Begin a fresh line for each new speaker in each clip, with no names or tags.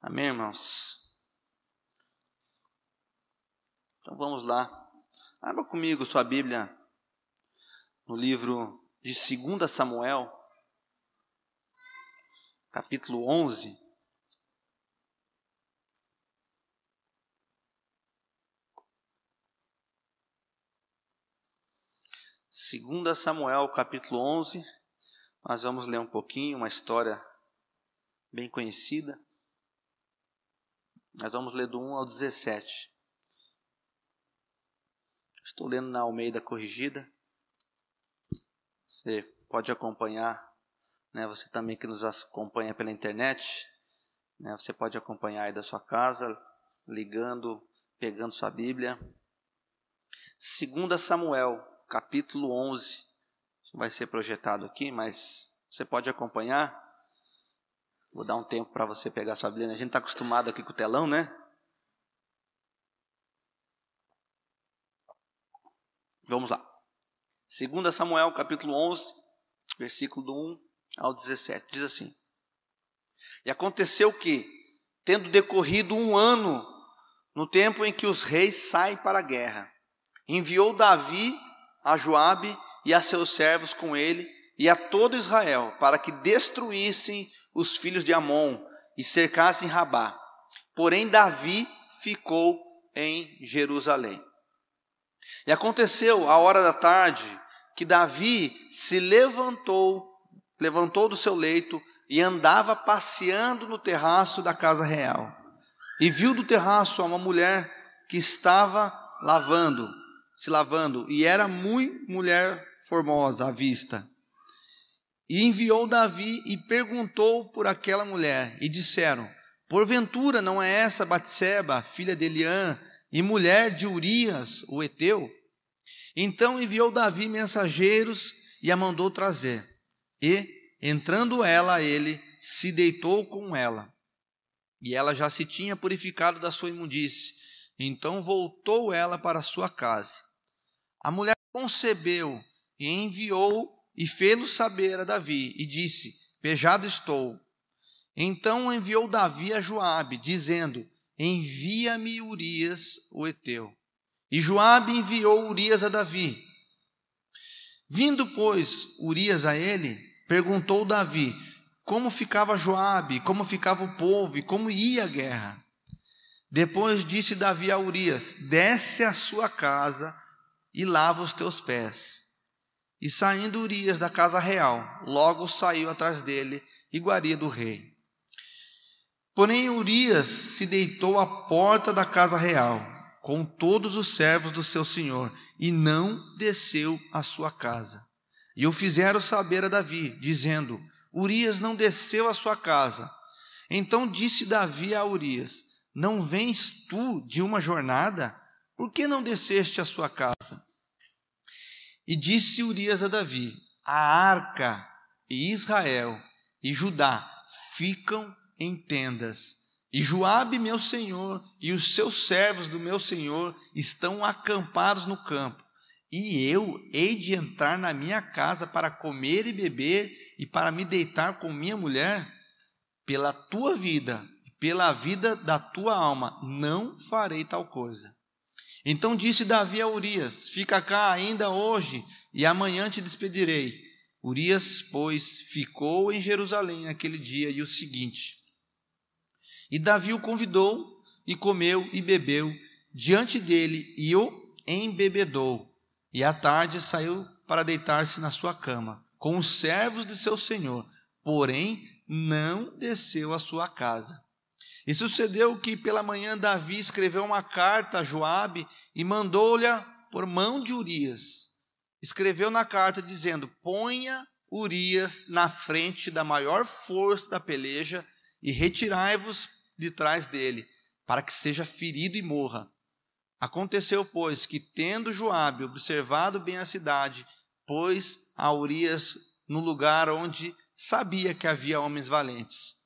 Amém, irmãos? Então vamos lá. Abra comigo sua Bíblia no livro de 2 Samuel, capítulo 11. Segunda Samuel, capítulo 11. Nós vamos ler um pouquinho, uma história bem conhecida. Nós vamos ler do 1 ao 17. Estou lendo na Almeida Corrigida. Você pode acompanhar, né? Você também que nos acompanha pela internet, né? Você pode acompanhar aí da sua casa, ligando, pegando sua Bíblia. 2 Samuel, capítulo 11. Isso vai ser projetado aqui, mas você pode acompanhar. Vou dar um tempo para você pegar sua Bíblia. A gente está acostumado aqui com o telão, né? Vamos lá. 2 Samuel, capítulo 11, versículo do 1 ao 17. Diz assim: E aconteceu que, tendo decorrido um ano, no tempo em que os reis saem para a guerra, enviou Davi a Joabe e a seus servos com ele e a todo Israel para que destruíssem os filhos de Amon e cercassem Rabá. Porém, Davi ficou em Jerusalém. E aconteceu a hora da tarde que Davi se levantou, levantou do seu leito e andava passeando no terraço da casa real. E viu do terraço uma mulher que estava lavando, se lavando, e era muito mulher formosa à vista. E enviou Davi e perguntou por aquela mulher, e disseram: Porventura não é essa Batseba, filha de Eliã, e mulher de Urias, o heteu? Então enviou Davi mensageiros e a mandou trazer. E, entrando ela ele, se deitou com ela. E ela já se tinha purificado da sua imundície. Então voltou ela para sua casa. A mulher concebeu e enviou e fê-lo saber a Davi, e disse: Pejado estou. Então enviou Davi a Joabe, dizendo: Envia-me Urias, o heteu. E Joabe enviou Urias a Davi. Vindo, pois, Urias a ele, perguntou Davi: Como ficava Joabe, como ficava o povo e como ia a guerra? Depois disse Davi a Urias: Desce à sua casa e lava os teus pés. E saindo Urias da casa real, logo saiu atrás dele, iguaria do rei. Porém, Urias se deitou à porta da casa real, com todos os servos do seu senhor, e não desceu à sua casa. E o fizeram saber a Davi, dizendo: Urias não desceu à sua casa. Então disse Davi a Urias: Não vens tu de uma jornada? Por que não desceste à sua casa? E disse Urias a Davi: A arca e Israel e Judá ficam em tendas. E Joabe, meu senhor, e os seus servos do meu senhor estão acampados no campo. E eu hei de entrar na minha casa para comer e beber e para me deitar com minha mulher? Pela tua vida e pela vida da tua alma, não farei tal coisa. Então disse Davi a Urias: Fica cá ainda hoje, e amanhã te despedirei. Urias, pois, ficou em Jerusalém aquele dia e o seguinte. E Davi o convidou, e comeu e bebeu diante dele, e o embebedou. E à tarde saiu para deitar-se na sua cama, com os servos de seu senhor, porém não desceu à sua casa. E sucedeu que pela manhã Davi escreveu uma carta a Joabe e mandou-lhe por mão de Urias. Escreveu na carta dizendo: Ponha Urias na frente da maior força da peleja e retirai-vos de trás dele, para que seja ferido e morra. Aconteceu, pois, que tendo Joabe observado bem a cidade, pôs a Urias no lugar onde sabia que havia homens valentes.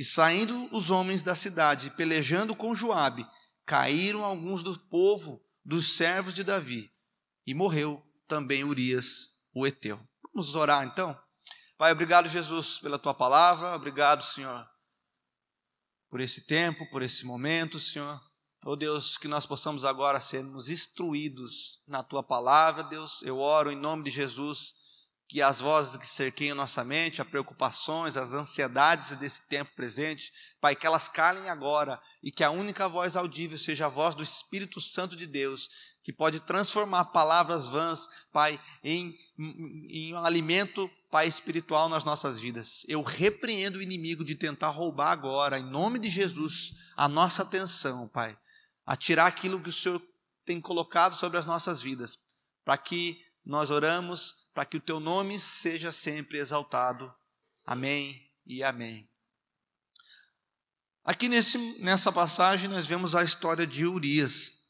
E saindo os homens da cidade, pelejando com Joabe, caíram alguns do povo dos servos de Davi, e morreu também Urias, o heteu. Vamos orar então? Pai, obrigado Jesus pela tua palavra, obrigado, Senhor, por esse tempo, por esse momento, Senhor. Oh Deus, que nós possamos agora sermos instruídos na tua palavra, Deus. Eu oro em nome de Jesus que as vozes que cerqueiam nossa mente, as preocupações, as ansiedades desse tempo presente, Pai, que elas calem agora e que a única voz audível seja a voz do Espírito Santo de Deus, que pode transformar palavras vãs, Pai, em, em um alimento, Pai, espiritual nas nossas vidas. Eu repreendo o inimigo de tentar roubar agora, em nome de Jesus, a nossa atenção, Pai, a tirar aquilo que o Senhor tem colocado sobre as nossas vidas, para que nós oramos para que o teu nome seja sempre exaltado. Amém e amém. Aqui nesse, nessa passagem nós vemos a história de Urias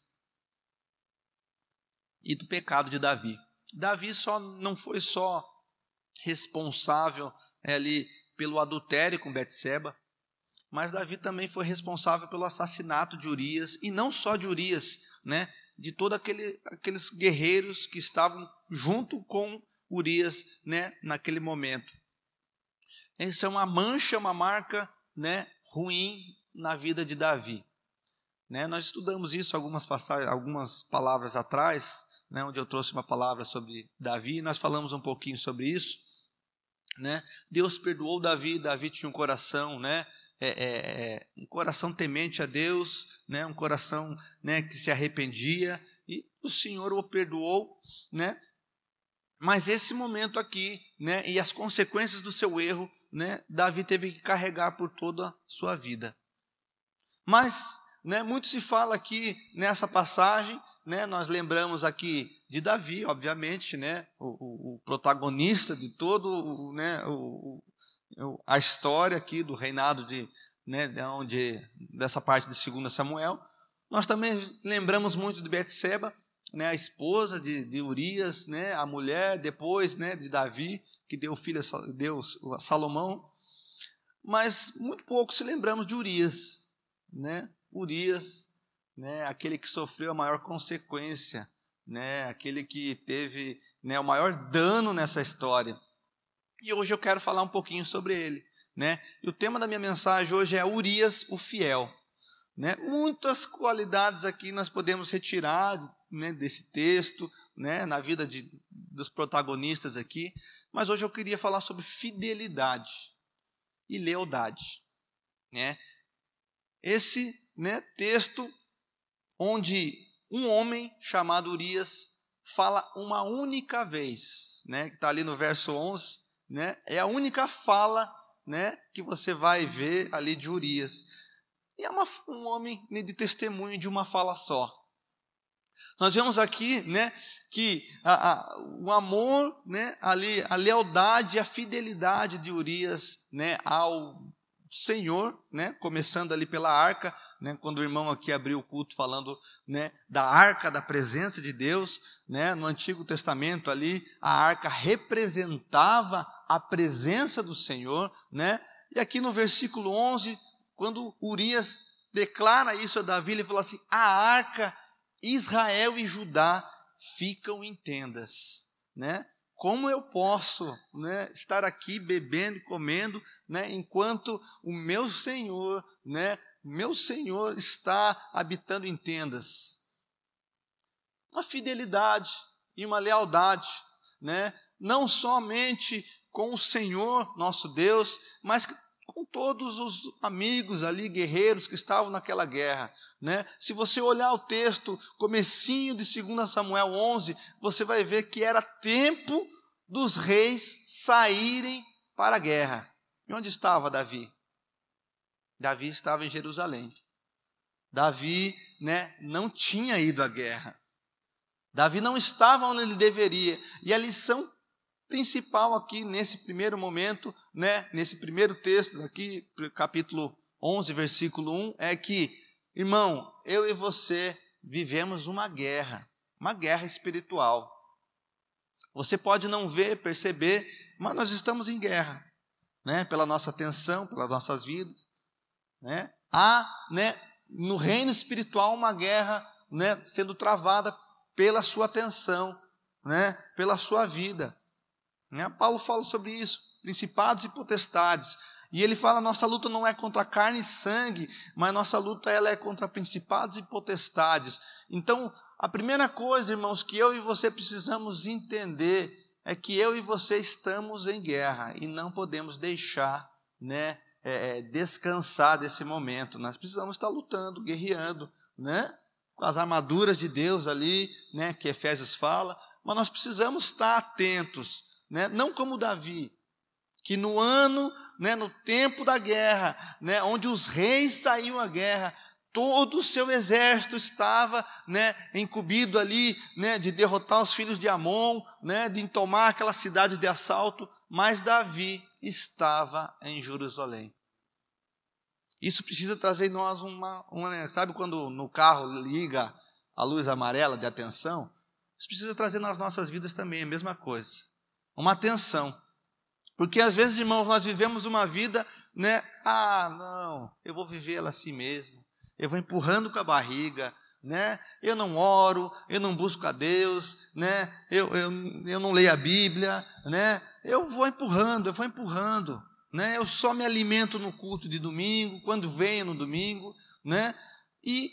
e do pecado de Davi. Davi só não foi só responsável é, ali pelo adultério com Betseba, mas Davi também foi responsável pelo assassinato de Urias e não só de Urias, né? De todos aquele, aqueles guerreiros que estavam junto com Urias, né, naquele momento. Essa é uma mancha, uma marca, né, ruim na vida de Davi. Né, nós estudamos isso algumas passagens, algumas palavras atrás, né, onde eu trouxe uma palavra sobre Davi, nós falamos um pouquinho sobre isso. Né? Deus perdoou Davi, Davi tinha um coração, né, é, é, é, um coração temente a Deus, né, um coração né, que se arrependia, e o Senhor o perdoou, né, mas esse momento aqui, né, e as consequências do seu erro, né, Davi teve que carregar por toda a sua vida. Mas, né, muito se fala aqui nessa passagem, né, nós lembramos aqui de Davi, obviamente, né, o, o, o protagonista de todo, o, né, o, a história aqui do reinado de, né, de onde, dessa parte de 2 Samuel. Nós também lembramos muito de Betseba, né, a esposa de, de Urias, né, a mulher depois né, de Davi, que deu filho a Deus, a Salomão. Mas muito pouco se lembramos de Urias. Né? Urias, né, aquele que sofreu a maior consequência, né, aquele que teve né, o maior dano nessa história. E hoje eu quero falar um pouquinho sobre ele. Né? E o tema da minha mensagem hoje é Urias, o fiel. Né? Muitas qualidades aqui nós podemos retirar né, desse texto, né, na vida de, dos protagonistas aqui, mas hoje eu queria falar sobre fidelidade e lealdade. Né? Esse né, texto onde um homem chamado Urias fala uma única vez, né, que está ali no verso 11, né, é a única fala né, que você vai ver ali de Urias. E é uma, um homem de testemunho de uma fala só. Nós vemos aqui, né, que a, a, o amor, né, ali, a lealdade, a fidelidade de Urias, né, ao Senhor, né, começando ali pela arca, né, quando o irmão aqui abriu o culto falando, né, da arca da presença de Deus, né, no Antigo Testamento ali, a arca representava a presença do Senhor, né? E aqui no versículo 11, quando Urias declara isso a Davi, ele fala assim: "A arca Israel e Judá ficam em tendas, né? Como eu posso, né, estar aqui bebendo e comendo, né, enquanto o meu Senhor, né, meu Senhor está habitando em tendas? Uma fidelidade e uma lealdade, né? Não somente com o Senhor, nosso Deus, mas com todos os amigos ali, guerreiros que estavam naquela guerra. Né? Se você olhar o texto, comecinho de 2 Samuel 11, você vai ver que era tempo dos reis saírem para a guerra. E onde estava Davi? Davi estava em Jerusalém. Davi né, não tinha ido à guerra. Davi não estava onde ele deveria. E a lição principal aqui nesse primeiro momento, né, nesse primeiro texto aqui, capítulo 11, versículo 1, é que, irmão, eu e você vivemos uma guerra, uma guerra espiritual. Você pode não ver, perceber, mas nós estamos em guerra, né, pela nossa atenção, pelas nossas vidas, né? Há, né, no reino espiritual uma guerra, né, sendo travada pela sua atenção, né, pela sua vida. Né? Paulo fala sobre isso, principados e potestades. E ele fala: nossa luta não é contra carne e sangue, mas nossa luta ela é contra principados e potestades. Então, a primeira coisa, irmãos, que eu e você precisamos entender é que eu e você estamos em guerra e não podemos deixar, né, é, é descansar desse momento. Nós precisamos estar lutando, guerreando, né, com as armaduras de Deus ali, né, que Efésios fala. Mas nós precisamos estar atentos, né, não como Davi, que no ano, né, no tempo da guerra, né, onde os reis saíam à guerra, todo o seu exército estava né, incumbido ali né, de derrotar os filhos de Amon, né, de tomar aquela cidade de assalto, mas Davi estava em Jerusalém. Isso precisa trazer em nós uma, uma. Né, sabe quando no carro liga a luz amarela de atenção? Isso precisa trazer nas nossas vidas também, a mesma coisa. Uma atenção. Porque às vezes, irmãos, nós vivemos uma vida, né? Ah, não, eu vou vivê-la assim mesmo eu vou empurrando com a barriga, né? Eu não oro, eu não busco a Deus, né? Eu, eu, eu não leio a Bíblia, né? Eu vou empurrando, eu vou empurrando, né? Eu só me alimento no culto de domingo, quando venho no domingo, né? E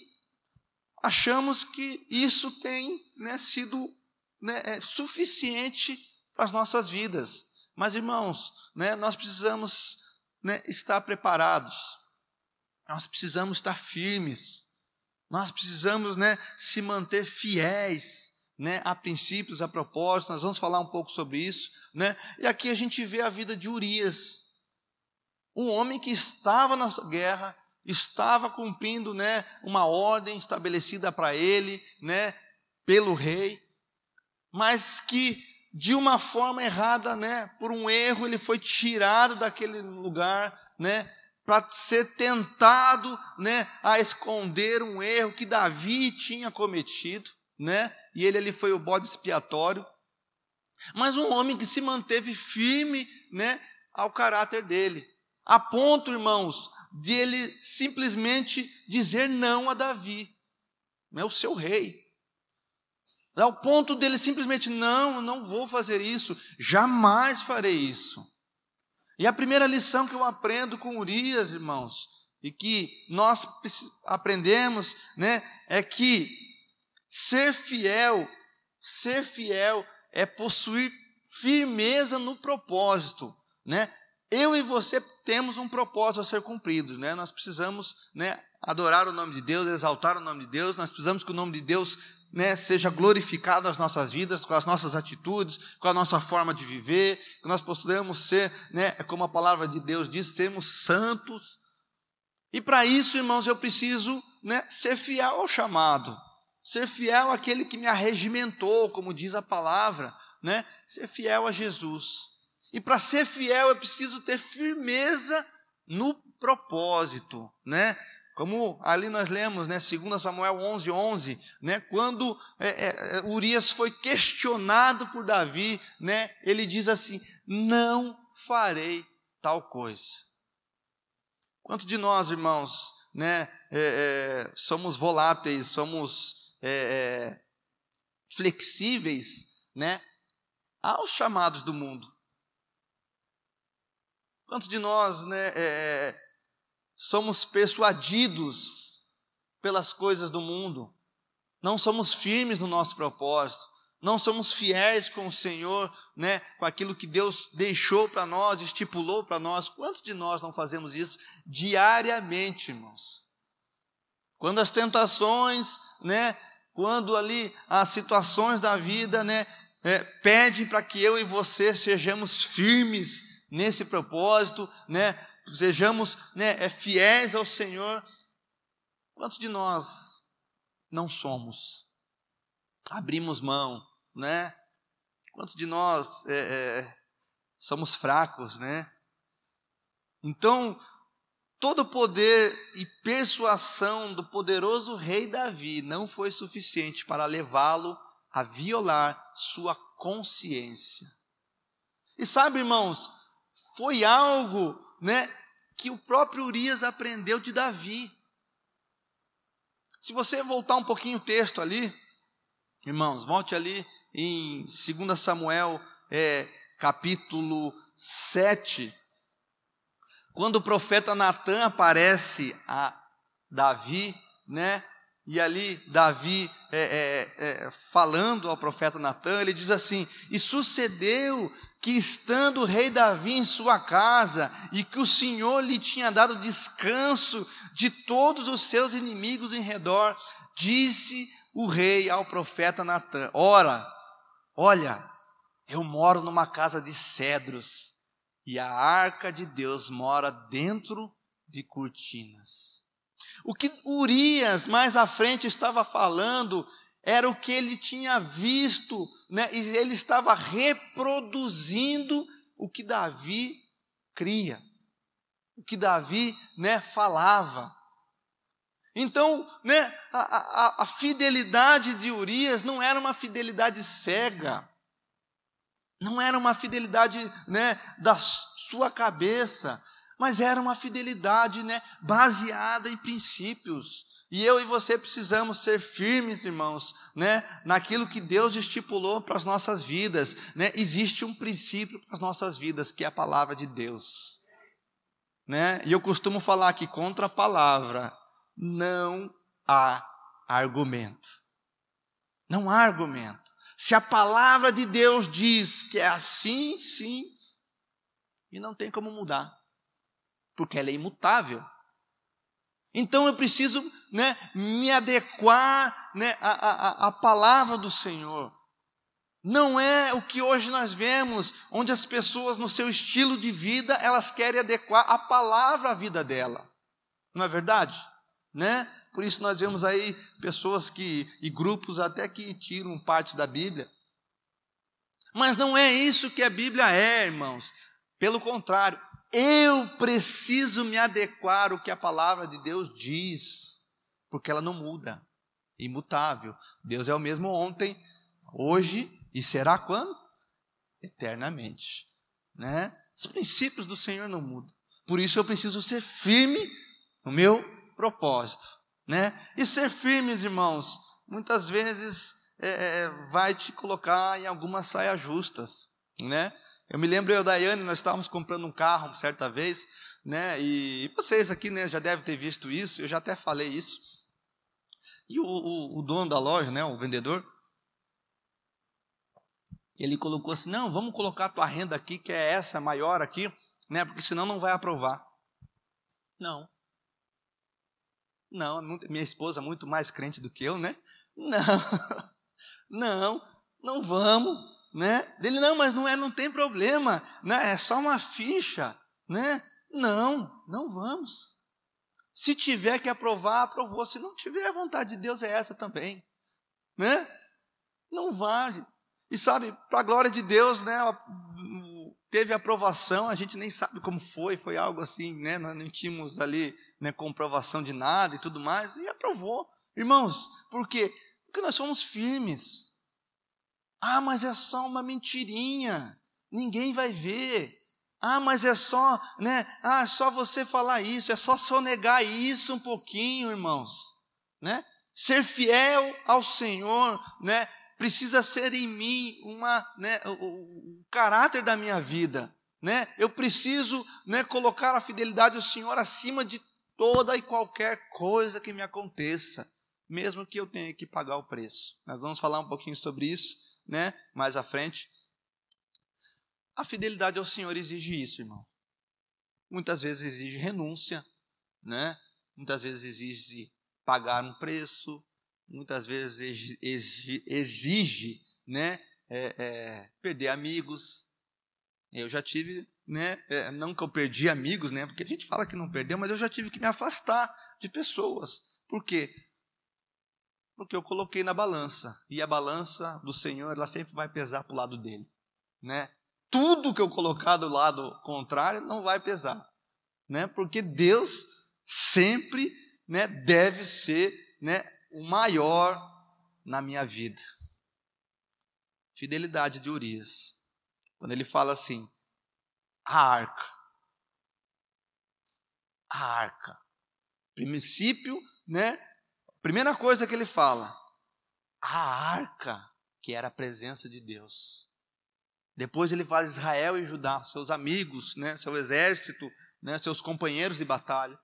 achamos que isso tem né, sido né, é suficiente para as nossas vidas. Mas, irmãos, né, nós precisamos né, estar preparados nós precisamos estar firmes. Nós precisamos, né, se manter fiéis, né, a princípios, a propósitos. Nós vamos falar um pouco sobre isso, né? E aqui a gente vê a vida de Urias, um homem que estava na guerra, estava cumprindo, né, uma ordem estabelecida para ele, né, pelo rei, mas que de uma forma errada, né, por um erro, ele foi tirado daquele lugar, né, para ser tentado né, a esconder um erro que Davi tinha cometido, né? E ele, ele foi o bode expiatório. Mas um homem que se manteve firme, né, ao caráter dele, a ponto, irmãos, de ele simplesmente dizer não a Davi, né, o seu rei. Ao ponto dele simplesmente não, não vou fazer isso, jamais farei isso. E a primeira lição que eu aprendo com Urias, irmãos, e que nós aprendemos, né, é que ser fiel, ser fiel é possuir firmeza no propósito, né? Eu e você temos um propósito a ser cumprido, né? Nós precisamos, né, adorar o nome de Deus, exaltar o nome de Deus, nós precisamos que o nome de Deus né, seja glorificado nas nossas vidas, com as nossas atitudes, com a nossa forma de viver, que nós possamos ser, né, como a palavra de Deus diz, sermos santos. E para isso, irmãos, eu preciso né, ser fiel ao chamado, ser fiel àquele que me arregimentou, como diz a palavra, né, ser fiel a Jesus. E para ser fiel, eu preciso ter firmeza no propósito, né? Como ali nós lemos, né, 2 Samuel 11, 11, né, quando é, é, é, Urias foi questionado por Davi, né, ele diz assim: Não farei tal coisa. Quantos de nós, irmãos, né, é, é somos voláteis, somos é, flexíveis né, aos chamados do mundo? Quantos de nós né, somos persuadidos pelas coisas do mundo, não somos firmes no nosso propósito, não somos fiéis com o Senhor, né, com aquilo que Deus deixou para nós, estipulou para nós. Quantos de nós não fazemos isso diariamente, irmãos? Quando as tentações, né, quando ali as situações da vida, né, é, pedem para que eu e você sejamos firmes nesse propósito, né, sejamos né, é, fiéis ao Senhor. Quantos de nós não somos? Abrimos mão, né? Quantos de nós é, é, somos fracos, né? Então, todo o poder e persuasão do poderoso rei Davi não foi suficiente para levá-lo a violar sua consciência. E sabe, irmãos, foi algo né, que o próprio Urias aprendeu de Davi. Se você voltar um pouquinho o texto ali, irmãos, volte ali em 2 Samuel, é, capítulo 7. quando o profeta Natan aparece a Davi, né? E ali Davi é, é, é, falando ao profeta Natan, ele diz assim: E sucedeu que estando o rei Davi em sua casa, e que o Senhor lhe tinha dado descanso de todos os seus inimigos em redor, disse o rei ao profeta Natan: Ora, olha, eu moro numa casa de cedros, e a arca de Deus mora dentro de cortinas. O que Urias mais à frente estava falando era o que ele tinha visto, né? e ele estava reproduzindo o que Davi cria, o que Davi né, falava. Então, né, a, a, a fidelidade de Urias não era uma fidelidade cega, não era uma fidelidade né, da sua cabeça, mas era uma fidelidade né, baseada em princípios. E eu e você precisamos ser firmes, irmãos, né, naquilo que Deus estipulou para as nossas vidas. Né? Existe um princípio para as nossas vidas, que é a palavra de Deus. Né? E eu costumo falar que contra a palavra não há argumento. Não há argumento. Se a palavra de Deus diz que é assim, sim, e não tem como mudar porque ela é imutável. Então eu preciso né, me adequar né, à, palavra do Senhor. Não é o que hoje nós vemos, onde as pessoas, no seu estilo de vida, elas querem adequar a palavra à vida dela. Não é verdade? Né? Por isso nós vemos aí pessoas que, e grupos até que tiram partes da Bíblia. Mas não é isso que a Bíblia é, irmãos. Pelo contrário, eu preciso me adequar ao que a palavra de Deus diz, porque ela não muda, imutável. Deus é o mesmo ontem, hoje e será quando? Eternamente, né? Os princípios do Senhor não mudam. Por isso eu preciso ser firme no meu propósito, né? E ser firmes, irmãos, muitas vezes é, é vai te colocar em algumas saias justas, né? Eu me lembro eu e a Daiane, nós estávamos comprando um carro certa vez, né? E, vocês aqui, né, já devem ter visto isso, eu já até falei isso. E o, o, o dono da loja, né, o vendedor, ele colocou assim: não, vamos colocar a tua renda aqui, que é essa maior aqui, né? Porque senão não vai aprovar. Não. Não, minha esposa é muito mais crente do que eu, né? Não, não, não vamos né? Não, mas não é, não tem problema, né? É só uma ficha, né? Não, não vamos. Se tiver que aprovar, aprovou. Se não tiver, a vontade de Deus é essa também, né? Não vai. E sabe, para a glória de Deus, né? Teve aprovação, a gente nem sabe como foi, foi algo assim, né? Nós não tínhamos ali né, comprovação de nada e tudo mais, e aprovou. Irmãos, por quê? Porque nós somos firmes. Ah, mas é só uma mentirinha. Ninguém vai ver. Ah, mas é só, né? Ah, só você falar isso, é só sonegar isso um pouquinho, irmãos, né? Ser fiel ao Senhor, né? Precisa ser em mim uma, né, o, o, o caráter da minha vida, né? Eu preciso, né, colocar a fidelidade ao Senhor acima de toda e qualquer coisa que me aconteça, mesmo que eu tenha que pagar o preço. Nós vamos falar um pouquinho sobre isso né, mais à frente. A fidelidade ao Senhor exige isso, irmão. Muitas vezes exige renúncia, né? Muitas vezes exige pagar um preço, muitas vezes exige, exige né, é, é, perder amigos. Eu já tive, né, é, não que eu perdi amigos, né, porque a gente fala que não perdeu, mas eu já tive que me afastar de pessoas. Por quê? Porque eu coloquei na balança. E a balança do Senhor, ela sempre vai pesar para o lado dele. Né? Tudo que eu colocar do lado contrário não vai pesar. Né? Porque Deus sempre né, deve ser né, o maior na minha vida. Fidelidade de Urias. Quando ele fala assim, a arca. A arca. Princípio, né, Primeira coisa que ele fala, a arca, que era a presença de Deus. Depois ele fala Israel e Judá, seus amigos, né, seu exército, né, seus companheiros de batalha.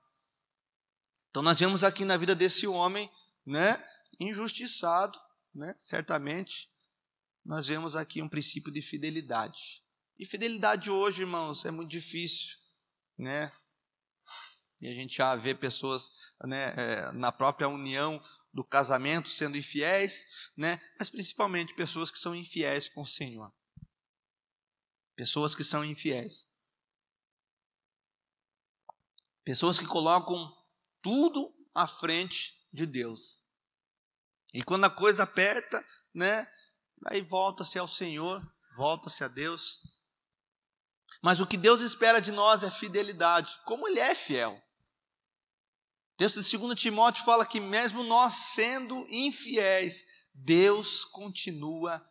Então nós vemos aqui na vida desse homem, né, injustiçado, né, certamente, nós vemos aqui um princípio de fidelidade. E fidelidade hoje, irmãos, é muito difícil, né? E a gente já vê pessoas né, é, na própria união do casamento sendo infiéis, né? mas principalmente pessoas que são infiéis com o Senhor. Pessoas que são infiéis. Pessoas que colocam tudo à frente de Deus. E quando a coisa aperta, né, aí volta-se ao Senhor, volta-se a Deus. Mas o que Deus espera de nós é fidelidade, como Ele é fiel. O texto de 2 Timóteo fala que, mesmo nós sendo infiéis, Deus continua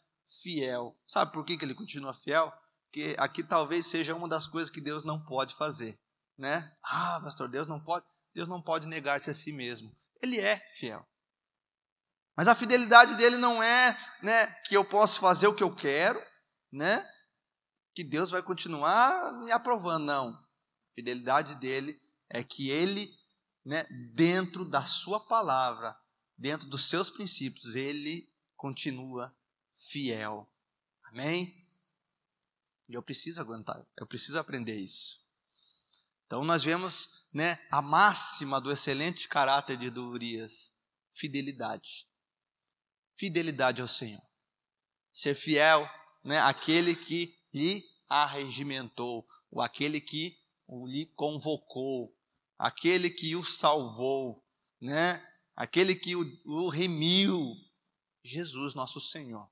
fiel. Sabe por que, que Ele continua fiel? Porque aqui talvez seja uma das coisas que Deus não pode fazer. Né? Ah, pastor, Deus não pode. Deus não pode negar-se a si mesmo. Ele é fiel. Mas a fidelidade dele não é né, que eu posso fazer o que eu quero, né? que Deus vai continuar me aprovando. Não. A fidelidade dele é que ele, né, dentro da sua palavra, dentro dos seus princípios, ele continua fiel. Amém? E eu preciso aguentar, eu preciso aprender isso. Então nós vemos né, a máxima do excelente caráter de Urias, fidelidade. Fidelidade ao Senhor. Ser fiel né, àquele que lhe arregimentou, ou aquele que lhe convocou, aquele que o salvou, né? aquele que o, o remiu, Jesus, nosso Senhor.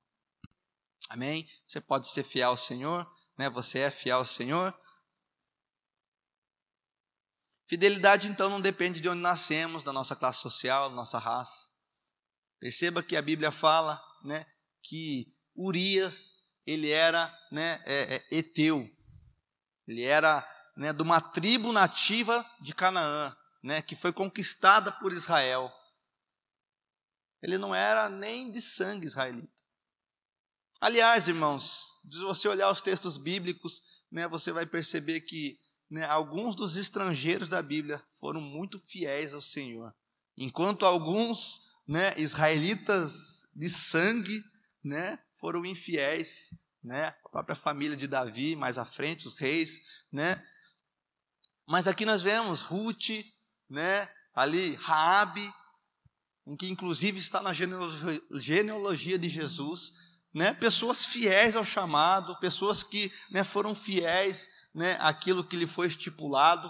Amém? Você pode ser fiel ao Senhor, né? Você é fiel ao Senhor, Fidelidade, então, não depende de onde nascemos, da nossa classe social, da nossa raça. Perceba que a Bíblia fala né, que Urias, ele era né, é, é, eteu. Ele era né, de uma tribo nativa de Canaã, né, que foi conquistada por Israel. Ele não era nem de sangue israelita. Aliás, irmãos, se você olhar os textos bíblicos, né, você vai perceber que né, alguns dos estrangeiros da Bíblia foram muito fiéis ao Senhor, enquanto alguns né, israelitas de sangue né, foram infiéis, né, a própria família de Davi, mais à frente, os reis. Né. Mas aqui nós vemos Ruth, né, ali Raabe, em que inclusive está na genealogia, de Jesus, né, pessoas fiéis ao chamado, pessoas que né, foram fiéis né, àquilo que lhe foi estipulado.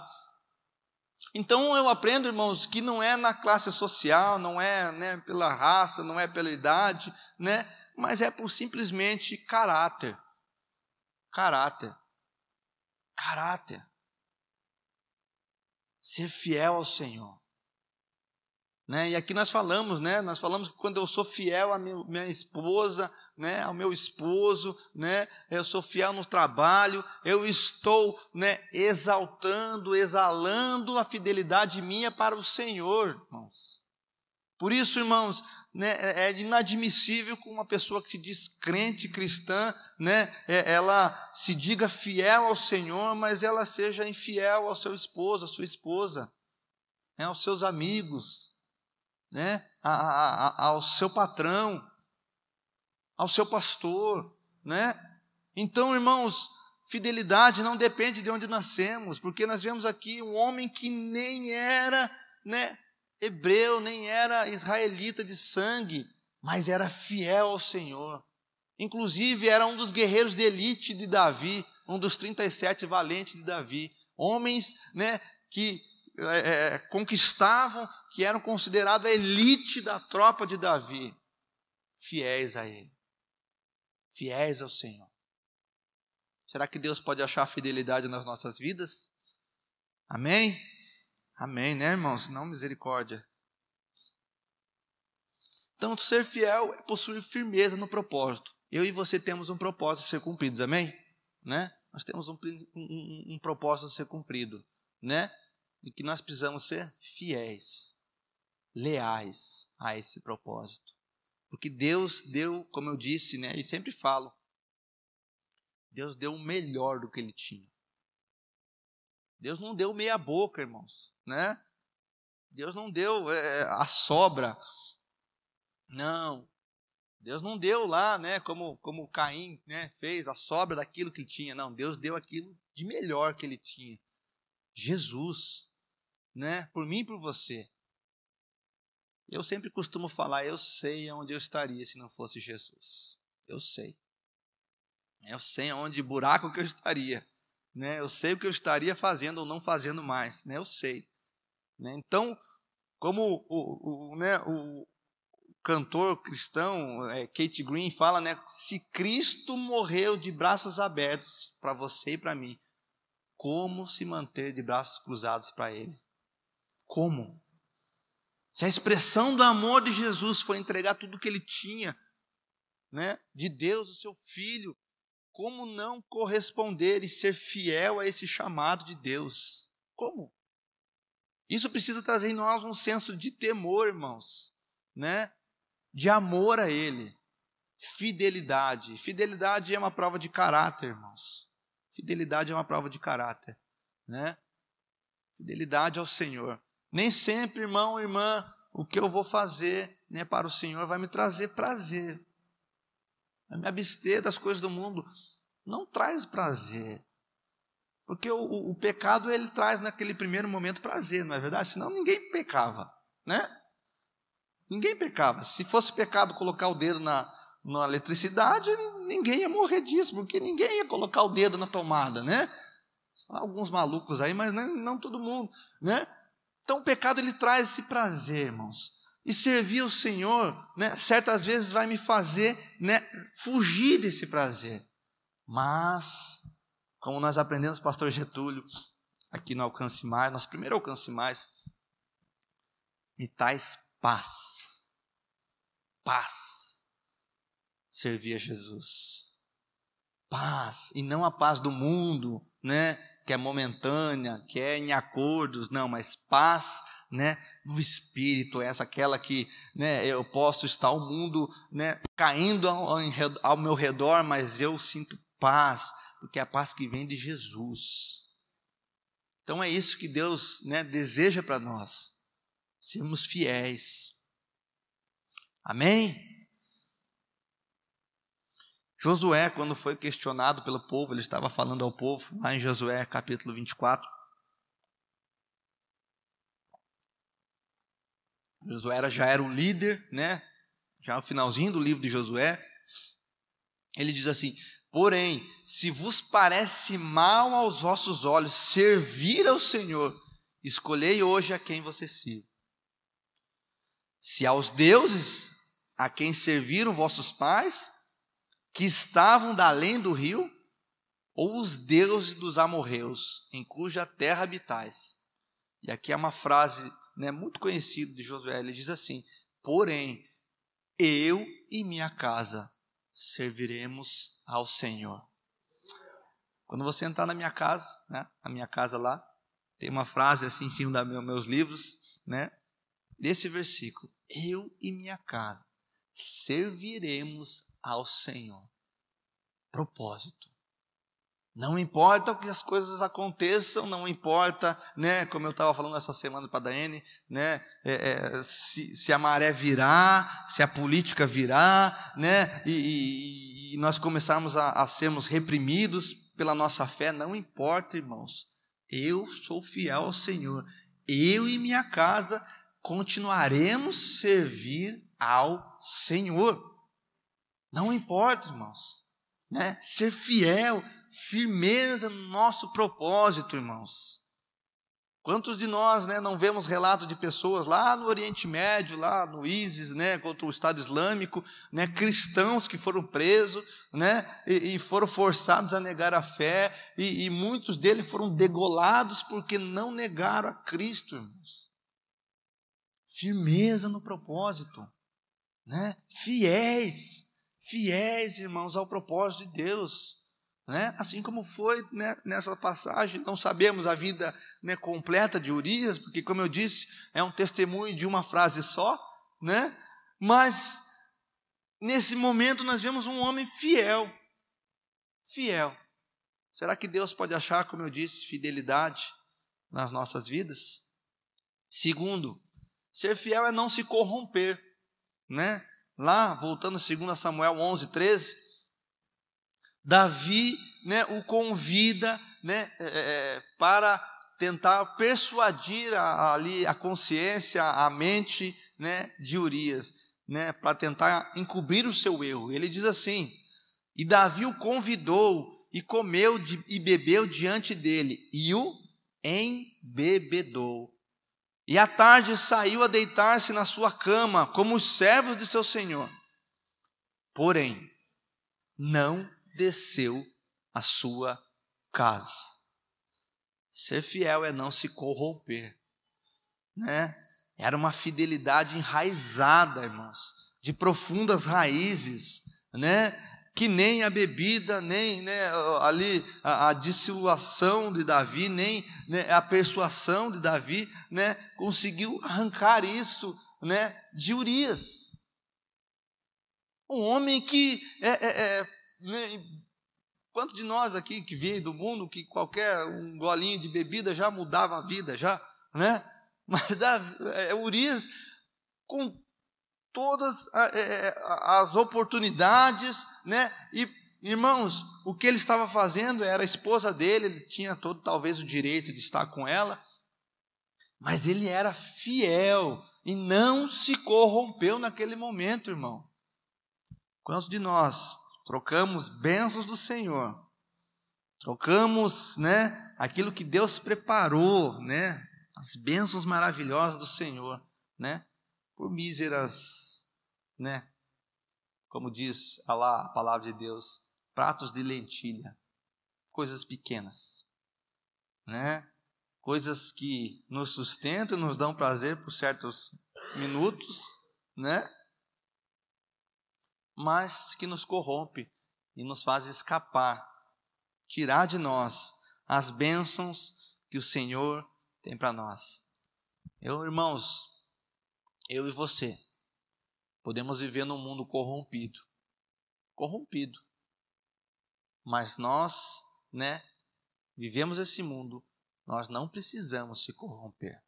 Então eu aprendo, irmãos, que não é na classe social, não é né, pela raça, não é pela idade, né, mas é por simplesmente caráter. Caráter. Caráter. Ser fiel ao Senhor. Né? E aqui nós falamos, né? Nós falamos que quando eu sou fiel à minha, esposa, né, ao meu esposo, né, eu sou fiel no trabalho, eu estou né, exaltando, exalando a fidelidade minha para o Senhor, irmãos. Por isso, irmãos, né, é, é inadmissível que uma pessoa que se diz crente cristã, né, é, ela se diga fiel ao Senhor, mas ela seja infiel ao seu esposo, à sua esposa, né, aos seus amigos, né, a, a, ao seu patrão, ao seu pastor, né? Então, irmãos, fidelidade não depende de onde nascemos, porque nós vemos aqui um homem que nem era, né, hebreu, nem era israelita de sangue, mas era fiel ao Senhor. Inclusive, era um dos guerreiros de elite de Davi, um dos 37 valentes de Davi. Homens né, que é, é, conquistavam, que eram considerados a elite da tropa de Davi, fiéis a ele fiéis ao Senhor. Será que Deus pode achar fidelidade nas nossas vidas? Amém? Amém, né, irmãos? Não misericórdia. Então, ser fiel é possuir firmeza no propósito. Eu e você temos um propósito a ser cumprido, amém? Né? Nós temos um, um, um propósito a ser cumprido, né? E que nós precisamos ser fiéis, leais a esse propósito. Porque Deus deu, como eu disse, né, e sempre falo, Deus deu o melhor do que ele tinha. Deus não deu meia boca, irmãos, né? Deus não deu é, a sobra. Não. Deus não deu lá, né, como como Caim, né, fez a sobra daquilo que ele tinha. Não, Deus deu aquilo de melhor que ele tinha. Jesus, né, por mim e por você. Eu sempre costumo falar, eu sei onde eu estaria se não fosse Jesus. Eu sei. Eu sei onde buraco que eu estaria. Né? Eu sei o que eu estaria fazendo ou não fazendo mais. Né? Eu sei. Né? Então, como o, o, né, o cantor cristão é, Kate Green fala, né, se Cristo morreu de braços abertos para você e para mim, como se manter de braços cruzados para Ele? Como? Se a expressão do amor de Jesus foi entregar tudo que ele tinha, né, de Deus, o seu filho, como não corresponder e ser fiel a esse chamado de Deus? Como? Isso precisa trazer em nós um senso de temor, irmãos, né? De amor a Ele, fidelidade. Fidelidade é uma prova de caráter, irmãos. Fidelidade é uma prova de caráter, né? Fidelidade ao Senhor. Nem sempre, irmão, irmã, o que eu vou fazer né, para o Senhor vai me trazer prazer. Vai me abster das coisas do mundo. Não traz prazer. Porque o, o, o, pecado ele traz naquele primeiro momento prazer, não é verdade? Senão ninguém pecava, né? Ninguém pecava. Se fosse pecado colocar o dedo na, na eletricidade, ninguém ia morrer disso, porque ninguém ia colocar o dedo na tomada, né? Alguns malucos aí, mas não, não todo mundo, né? Então o pecado ele traz esse prazer, irmãos. E servir o Senhor, né, certas vezes vai me fazer né, fugir desse prazer. Mas, como nós aprendemos, pastor Getúlio, aqui no Alcance Mais, nosso primeiro Alcance Mais, me traz paz. Paz. Servir a Jesus. Paz. E não a paz do mundo, né? que é momentânea, que é em acordos, não, mas paz, né, no espírito, essa aquela que, né, eu posso estar o mundo, né, caindo ao, ao meu redor, mas eu sinto paz, porque é a paz que vem de Jesus. Então é isso que Deus, né, deseja para nós, sermos fiéis. Amém? Josué, quando foi questionado pelo povo, ele estava falando ao povo, lá em Josué capítulo 24. Josué já era um líder, né? Já no finalzinho do livro de Josué. Ele diz assim: Porém, se vos parece mal aos vossos olhos servir ao Senhor, escolhei hoje a quem você sirva. Se aos deuses a quem serviram vossos pais, que estavam da além do rio, ou os deuses dos amorreus, em cuja terra habitais. E aqui é uma frase né, muito conhecida de Josué, ele diz assim: Porém, eu e minha casa serviremos ao Senhor. Quando você entrar na minha casa, né, na minha casa lá, tem uma frase assim em cima dos meus livros, né, desse versículo: Eu e minha casa serviremos ao Senhor. Propósito. Não importa que as coisas aconteçam, não importa, né, como eu estava falando essa semana para a Daiane, né, é, é, se, se, a maré virar, se a política virar, né, e, e, e nós começarmos a, a sermos reprimidos pela nossa fé, não importa, irmãos. Eu sou fiel ao Senhor. Eu e minha casa continuaremos servir ao Senhor. Não importa, irmãos. Né? Ser fiel, firmeza no nosso propósito, irmãos. Quantos de nós né, não vemos relato de pessoas lá no Oriente Médio, lá no ISIS, né, contra o Estado Islâmico, né, cristãos que foram presos né, e, e foram forçados a negar a fé, e, e, muitos deles foram degolados porque não negaram a Cristo, irmãos. Firmeza no propósito, né, fiéis fiéis, irmãos, ao propósito de Deus. Né? Assim como foi né, nessa passagem, não sabemos a vida né, completa de Urias, porque, como eu disse, é um testemunho de uma frase só, né? mas nesse momento nós vemos um homem fiel. Fiel. Será que Deus pode achar, como eu disse, fidelidade nas nossas vidas. Segundo, ser fiel é não se corromper, né? Lá, voltando a 2 Samuel 11, 13, Davi né, o convida né, é, é, para tentar persuadir a, ali a consciência, a mente né, de Urias, né, para tentar encobrir o seu erro. Ele diz assim: E Davi o convidou e comeu de, e bebeu diante dele, e o embebedou. E à tarde saiu a deitar-se na sua cama, como os servos de seu senhor. Porém, não desceu à sua casa. Ser fiel é não se corromper, né? Era uma fidelidade enraizada, irmãos, de profundas raízes, né? Que nem a bebida, nem né, ali a, a de Davi, nem né, a persuasão de Davi, né? Conseguiu arrancar isso, né? De Urias, um homem que é, é, é né, quanto de nós aqui que vem do mundo que qualquer um golinho de bebida já mudava a vida, já, né? Mas é, Urias, com todas é, as oportunidades, né? E irmãos, o que ele estava fazendo era a esposa dele, ele tinha todo talvez o direito de estar com ela, mas ele era fiel e não se corrompeu naquele momento, irmão. Quantos de nós trocamos bênçãos do Senhor, trocamos, né, aquilo que Deus preparou, né, as bênçãos maravilhosas do Senhor, né, por míseras, né, como diz lá a palavra de Deus, pratos de lentilha, coisas pequenas, né, coisas que nos sustentam, nos dão prazer por certos minutos, né, mas que nos corrompe e nos faz escapar, tirar de nós as bênçãos que o Senhor tem para nós. Eu, irmãos, eu e você, podemos viver num mundo corrompido. Corrompido. Mas nós, né, vivemos esse mundo, nós não precisamos se corromper.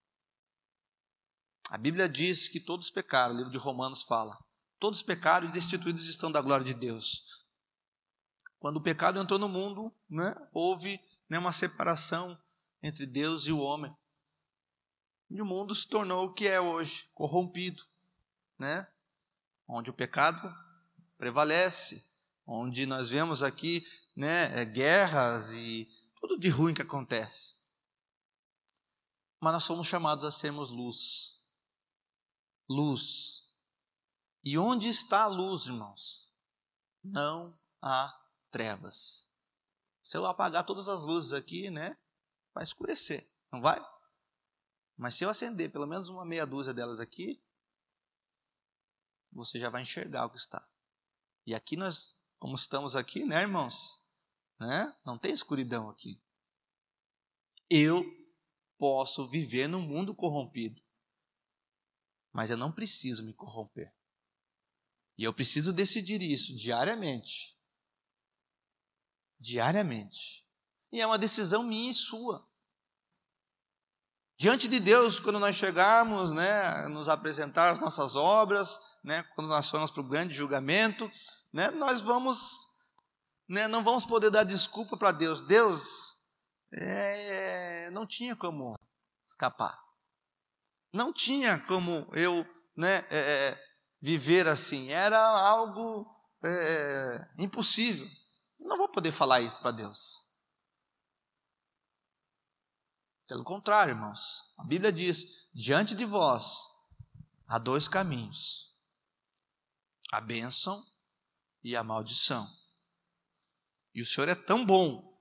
A Bíblia diz que todos pecaram, o livro de Romanos fala. Todos pecaram e destituídos estão da glória de Deus. Quando o pecado entrou no mundo, né, houve né, uma separação entre Deus e o homem. E o mundo se tornou o que é hoje, corrompido, né? Onde o pecado prevalece, onde nós vemos aqui, né, é, guerras e tudo de ruim que acontece. Mas nós somos chamados a sermos luz. Luz e onde está a luz, irmãos? Não há trevas. Se eu apagar todas as luzes aqui, né, vai escurecer, não vai? Mas se eu acender pelo menos uma meia dúzia delas aqui, você já vai enxergar o que está. E aqui nós, como estamos aqui, né, irmãos? Né? Não tem escuridão aqui. Eu posso viver num mundo corrompido, mas eu não preciso me corromper. E eu preciso decidir isso diariamente. Diariamente. E é uma decisão minha e sua. Diante de Deus, quando nós chegarmos, né, nos apresentar as nossas obras, né, quando nós formos para o grande julgamento, né, nós vamos, né, não vamos poder dar desculpa para Deus. Deus, é, não tinha como escapar. Não tinha como eu né, é, viver assim. Era algo é, impossível. Não vou poder falar isso para Deus. Pelo contrário, irmãos, a Bíblia diz: diante de vós há dois caminhos: a bênção e a maldição. E o Senhor é tão bom,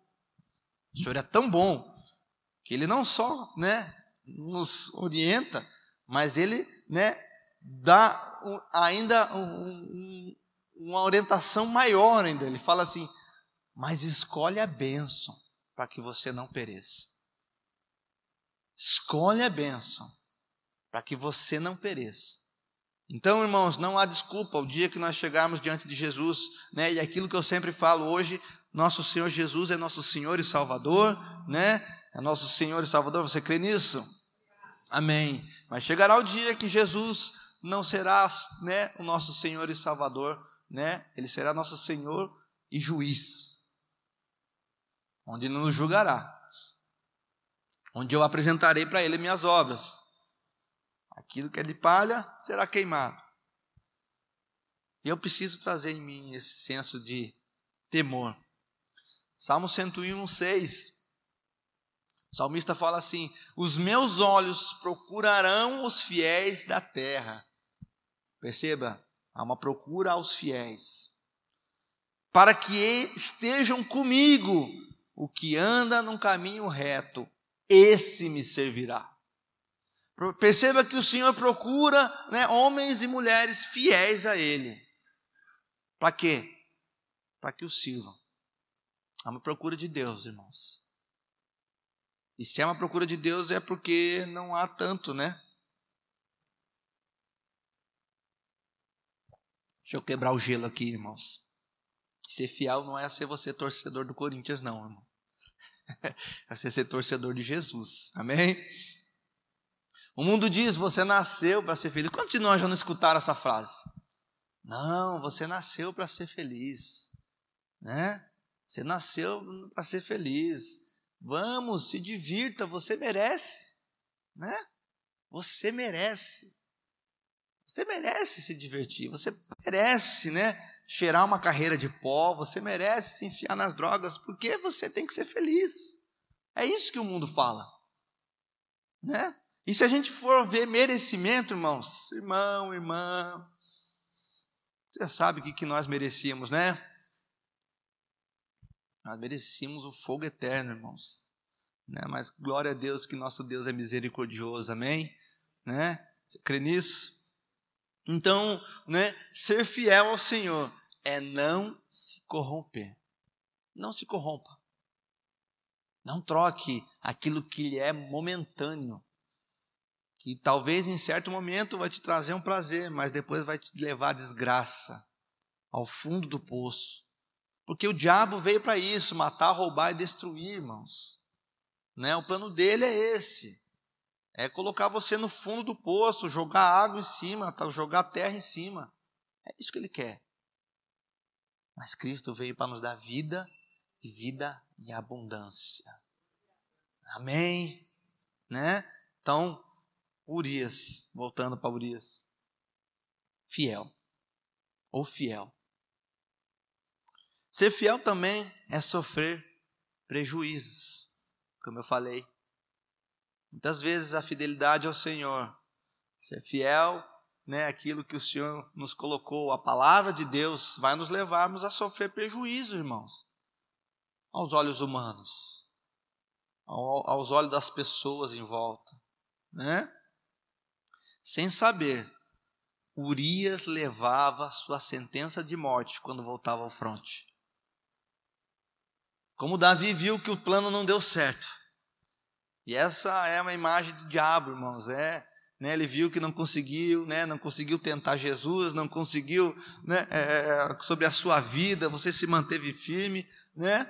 o Senhor é tão bom, que Ele não só né, nos orienta, mas Ele né, dá ainda um, uma orientação maior ainda. Ele fala assim: mas escolhe a bênção para que você não pereça. Escolhe a bênção para que você não pereça. Então, irmãos, não há desculpa o dia que nós chegarmos diante de Jesus, né? E aquilo que eu sempre falo hoje, nosso Senhor Jesus é nosso Senhor e Salvador, né? é nosso Senhor e Salvador. Você crê nisso? Amém. Mas chegará o dia que Jesus não será, né, o nosso Senhor e Salvador, né? Ele será nosso Senhor e juiz. Onde nos julgará. Onde eu apresentarei para ele minhas obras. Aquilo que é de palha será queimado. E eu preciso trazer em mim esse senso de temor. Salmo 101, 6. O salmista fala assim: Os meus olhos procurarão os fiéis da terra. Perceba, há uma procura aos fiéis. Para que estejam comigo, o que anda num caminho reto, esse me servirá. Perceba que o Senhor procura né, homens e mulheres fiéis a Ele. Para quê? Para que o sirvam. É uma procura de Deus, irmãos. E se é uma procura de Deus é porque não há tanto, né? Deixa eu quebrar o gelo aqui, irmãos. Ser fiel não é ser você torcedor do Corinthians, não, irmão. Ser, ser torcedor de Jesus. Amém? O mundo diz: você nasceu para ser feliz. Quantos de nós já não escutaram essa frase? Não, você nasceu para ser feliz, né? Você nasceu para ser feliz. Vamos, se divirta, você merece, né? Você merece. Você merece se divertir, você merece, né? Cheirar uma carreira de pó, você merece se enfiar nas drogas, porque você tem que ser feliz. É isso que o mundo fala, né? E se a gente for ver merecimento, irmãos, irmão, irmã, você sabe o que, que nós merecíamos, né? Nós merecíamos o fogo eterno, irmãos. Né? Mas glória a Deus que nosso Deus é misericordioso, amém? Né? Você crê nisso? Então, né, ser fiel ao Senhor é não se corromper. Não se corrompa. Não troque aquilo que lhe é momentâneo. Que talvez em certo momento vai te trazer um prazer, mas depois vai te levar à desgraça, ao fundo do poço. Porque o diabo veio para isso, matar, roubar e destruir, irmãos. Né? O plano dele é esse. É colocar você no fundo do poço, jogar água em cima, tá, jogar terra em cima. É isso que ele quer. Mas Cristo veio para nos dar vida e vida em abundância. Amém? Né? Então, Urias, voltando para Urias. Fiel. Ou fiel. Ser fiel também é sofrer prejuízos, como eu falei. Muitas vezes a fidelidade ao Senhor, ser fiel, né, aquilo que o Senhor nos colocou, a palavra de Deus, vai nos levarmos a sofrer prejuízo, irmãos, aos olhos humanos, aos olhos das pessoas em volta, né? Sem saber, Urias levava sua sentença de morte quando voltava ao fronte. Como Davi viu que o plano não deu certo. E essa é uma imagem do diabo, irmãos. É, né, ele viu que não conseguiu, né, não conseguiu tentar Jesus, não conseguiu né, é, é, sobre a sua vida, você se manteve firme, né?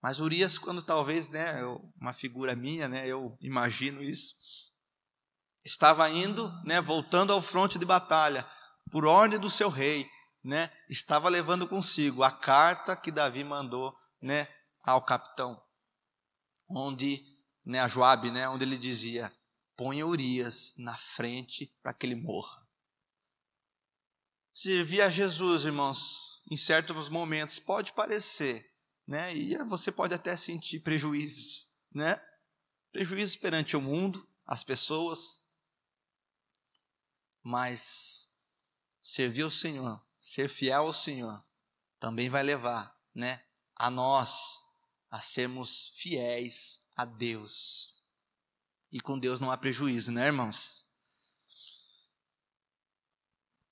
Mas Urias, quando talvez, né, uma figura minha, né, eu imagino isso, estava indo, né, voltando ao fronte de batalha, por ordem do seu rei, né, estava levando consigo a carta que Davi mandou, né, ao capitão, onde, né, a Joabe, né, onde ele dizia: "Ponha Urias na frente para que ele morra". Servir a Jesus, irmãos, em certos momentos pode parecer, né, e você pode até sentir prejuízos, né? Prejuízos perante o mundo, as pessoas, mas servir ao Senhor ser fiel ao Senhor também vai levar, né, a nós a sermos fiéis a Deus. E com Deus não há prejuízo, né, irmãos?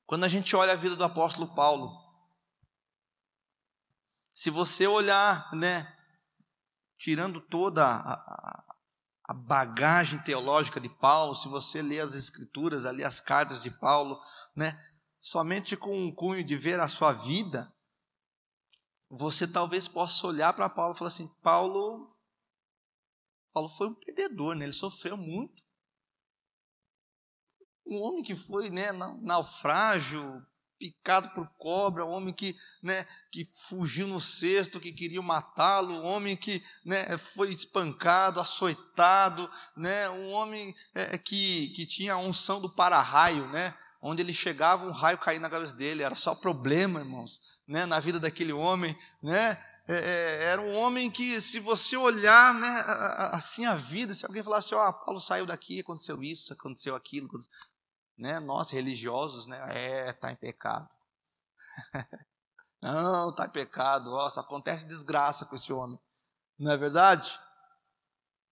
Quando a gente olha a vida do apóstolo Paulo, se você olhar, né, tirando toda a, a, bagagem teológica de Paulo, se você ler as escrituras ali, as cartas de Paulo, né, somente com o cunho de ver a sua vida, você talvez possa olhar para Paulo e falar assim: Paulo Paulo foi um perdedor, né? ele sofreu muito. Um homem que foi né, naufrágio, picado por cobra, um homem que, né, que fugiu no cesto, que queria matá-lo, um homem que né, foi espancado, açoitado, né, um homem é, que, que tinha a unção do para-raio, né, onde ele chegava, um raio caía na cabeça dele, era só problema, irmãos, né, na vida daquele homem, né, é, é, era um homem que, se você olhar né, assim a vida, se alguém falasse, ó, oh, Paulo saiu daqui, aconteceu isso, aconteceu aquilo, né, nós religiosos, né, é, está em pecado. Não, está em pecado, nossa, acontece desgraça com esse homem, não é verdade?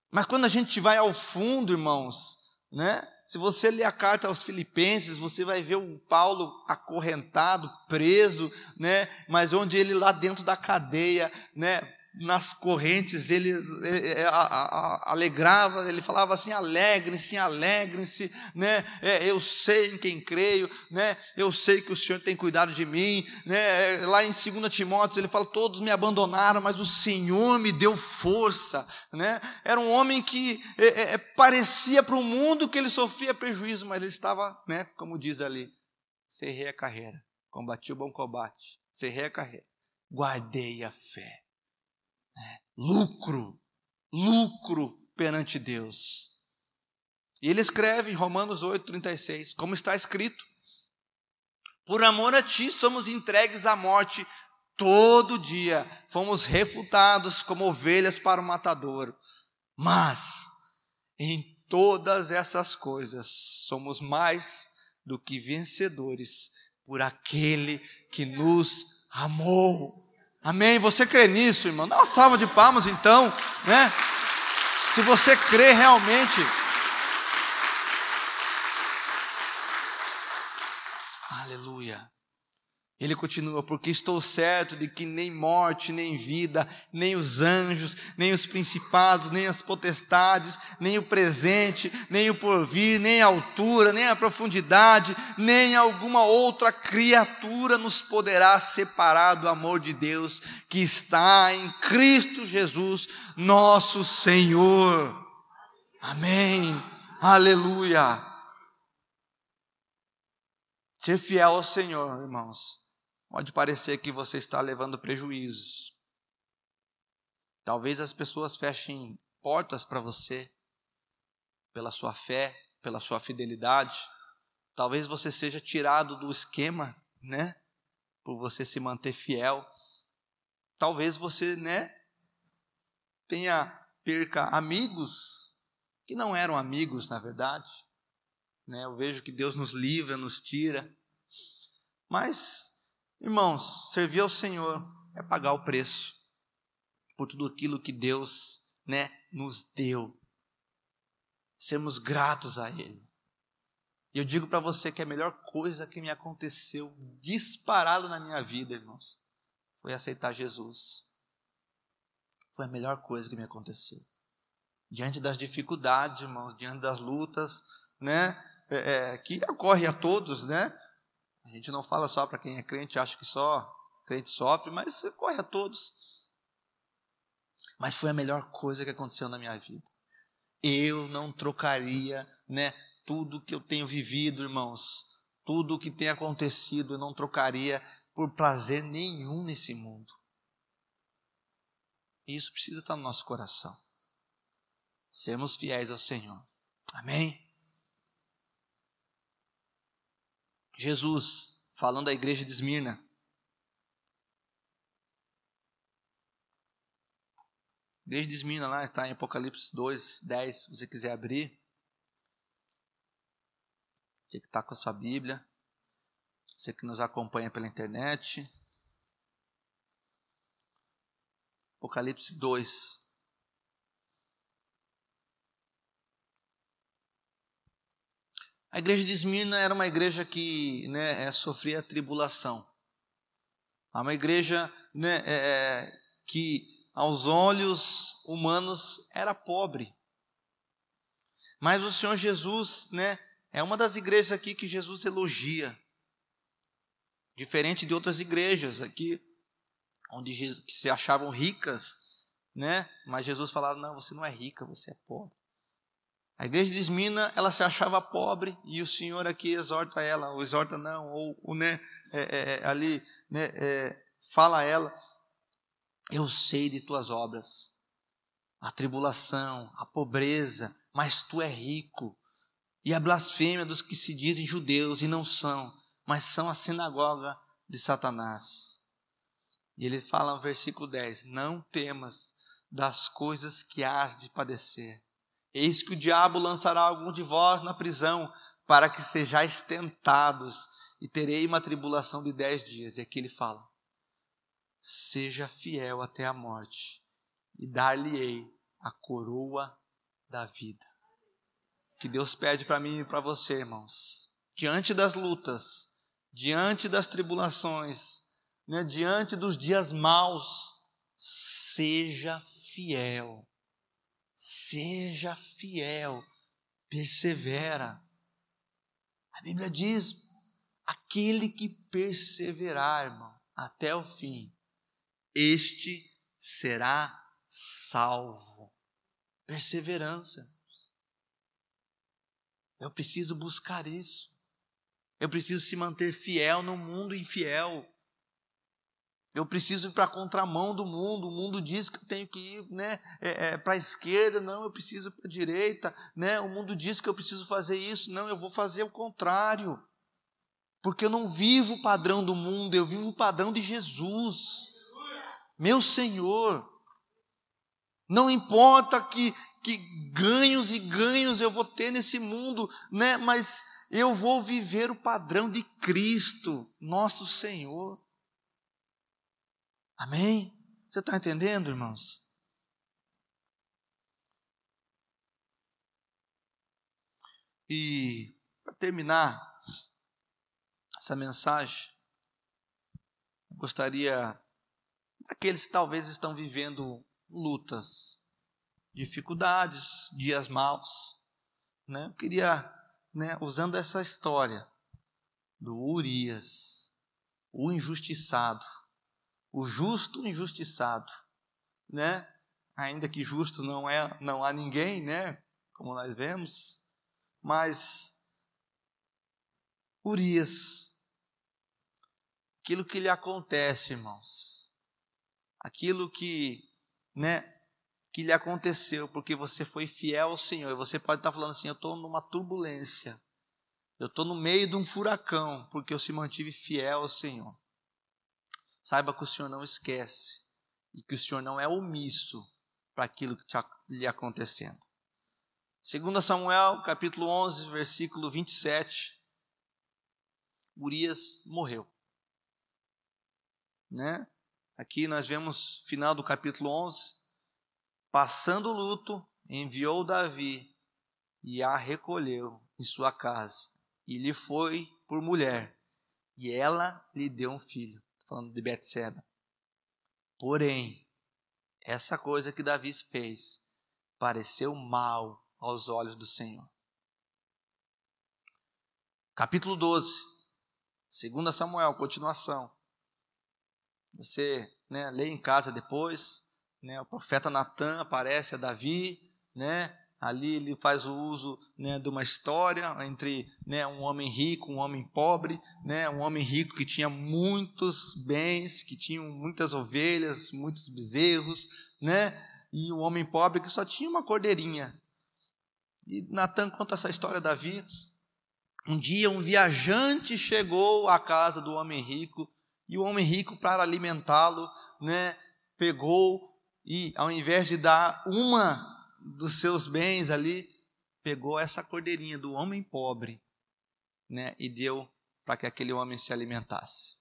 Mas quando a gente vai ao fundo, irmãos, né? Se você ler a carta aos Filipenses, você vai ver o Paulo acorrentado, preso, né? Mas onde ele lá dentro da cadeia, né? Nas correntes, ele, ele a, a, alegrava, ele falava assim: alegrem-se, alegrem-se, né? É, eu sei em quem creio, né? eu sei que o Senhor tem cuidado de mim. Né? É, lá em 2 Timóteo, ele fala: todos me abandonaram, mas o Senhor me deu força. Né? Era um homem que é, é, é parecia para o mundo que ele sofria prejuízo, mas ele estava, né, como diz ali, cerrei a carreira, combati o bom combate, cerrei a carreira, guardei a fé lucro, lucro perante Deus. E ele escreve em Romanos 8,36, como está escrito: Por amor a ti somos entregues à morte todo dia, fomos refutados como ovelhas para o matador. Mas em todas essas coisas somos mais do que vencedores por aquele que nos amou. Amém? Você crê nisso, irmão? Dá uma salva de palmas então, né? Se você crê realmente. Aleluia. Ele continua, porque estou certo de que nem morte, nem vida, nem os anjos, nem os principados, nem as potestades, nem o presente, nem o porvir, nem a altura, nem a profundidade, nem alguma outra criatura nos poderá separar do amor de Deus que está em Cristo Jesus, nosso Senhor. Amém. Aleluia. Ser fiel ao Senhor, irmãos Pode parecer que você está levando prejuízos. Talvez as pessoas fechem portas para você pela sua fé, pela sua fidelidade. Talvez você seja tirado do esquema, né? Por você se manter fiel. Talvez você, né, tenha perca amigos que não eram amigos, na verdade. Né? Eu vejo que Deus nos livra, nos tira. Mas Irmãos, servir ao Senhor é pagar o preço por tudo aquilo que Deus, né, nos deu. Sermos gratos a Ele. E eu digo para você que a melhor coisa que me aconteceu disparado na minha vida, irmãos, foi aceitar Jesus. Foi a melhor coisa que me aconteceu. Diante das dificuldades, irmãos, diante das lutas, né, é, é, que ocorre a todos, né, a gente não fala só para quem é crente, acha que só crente sofre, mas corre a todos. Mas foi a melhor coisa que aconteceu na minha vida. Eu não trocaria, né, tudo que eu tenho vivido, irmãos, tudo o que tem acontecido, eu não trocaria por prazer nenhum nesse mundo. E isso precisa estar no nosso coração. Sermos fiéis ao Senhor. Amém? Jesus, falando à igreja de Esmirna. Igreja de Esmirna lá está em Apocalipse 2, 10, se você quiser abrir. Você que está com a sua Bíblia. Você que nos acompanha pela internet. Apocalipse 2. A igreja de Esmirna era uma igreja que né, é, sofria tribulação. É uma igreja né, é, é, que, aos olhos humanos, era pobre. Mas o Senhor Jesus né, é uma das igrejas aqui que Jesus elogia. Diferente de outras igrejas aqui, onde se achavam ricas, né? Mas Jesus falava: "Não, você não é rica, você é pobre". A igreja de Esmina, ela se achava pobre e o Senhor aqui exorta ela, ou exorta não, ou, ou né, é, é, é ali, né, é, fala a ela: Eu sei de tuas obras, a tribulação, a pobreza, mas tu é rico. E a blasfêmia dos que se dizem judeus e não são, mas são a sinagoga de Satanás. E ele fala no versículo 10: Não temas das coisas que hás de padecer. Eis que o diabo lançará algum de vós na prisão, para que sejais tentados, e terei uma tribulação de dez dias. E aqui ele fala: Seja fiel até a morte, e dar-lhe-ei a coroa da vida. Que Deus pede para mim e para você, irmãos. Diante das lutas, diante das tribulações, né, diante dos dias maus, seja fiel. Seja fiel, persevera. A Bíblia diz: aquele que perseverar, irmão, até o fim, este será salvo. Perseverança. Eu preciso buscar isso. Eu preciso se manter fiel no mundo infiel. Eu preciso ir para a contramão do mundo. O mundo diz que eu tenho que ir né, é, é, para a esquerda. Não, eu preciso para a direita. Né? O mundo diz que eu preciso fazer isso. Não, eu vou fazer o contrário. Porque eu não vivo o padrão do mundo, eu vivo o padrão de Jesus. Meu Senhor. Não importa que, que ganhos e ganhos eu vou ter nesse mundo, né? mas eu vou viver o padrão de Cristo, nosso Senhor. Amém? Você está entendendo, irmãos? E para terminar essa mensagem, gostaria daqueles que talvez estão vivendo lutas, dificuldades, dias maus. Né? Eu queria, né, usando essa história do Urias, o injustiçado, o justo injustiçado, né? Ainda que justo não é, não há ninguém, né? Como nós vemos, mas Urias, aquilo que lhe acontece, irmãos, aquilo que né, que lhe aconteceu, porque você foi fiel ao Senhor. Você pode estar falando assim: eu estou numa turbulência, eu estou no meio de um furacão, porque eu se mantive fiel ao Senhor. Saiba que o Senhor não esquece e que o Senhor não é omisso para aquilo que está lhe acontecendo. 2 Samuel, capítulo 11, versículo 27. Urias morreu. Né? Aqui nós vemos final do capítulo 11. Passando o luto, enviou Davi e a recolheu em sua casa. E lhe foi por mulher. E ela lhe deu um filho. Falando de Betseba. Porém, essa coisa que Davi fez pareceu mal aos olhos do Senhor. Capítulo 12, 2 Samuel, continuação. Você né, lê em casa depois, né, o profeta Natan aparece a Davi, né, ali ele faz o uso né, de uma história entre né, um homem rico, um homem pobre, né, um homem rico que tinha muitos bens, que tinha muitas ovelhas, muitos bezerros, né, e um homem pobre que só tinha uma cordeirinha. E Natan conta essa história Davi. Um dia um viajante chegou à casa do homem rico e o homem rico, para alimentá-lo, né, pegou e, ao invés de dar uma dos seus bens ali, pegou essa cordeirinha do homem pobre né, e deu para que aquele homem se alimentasse.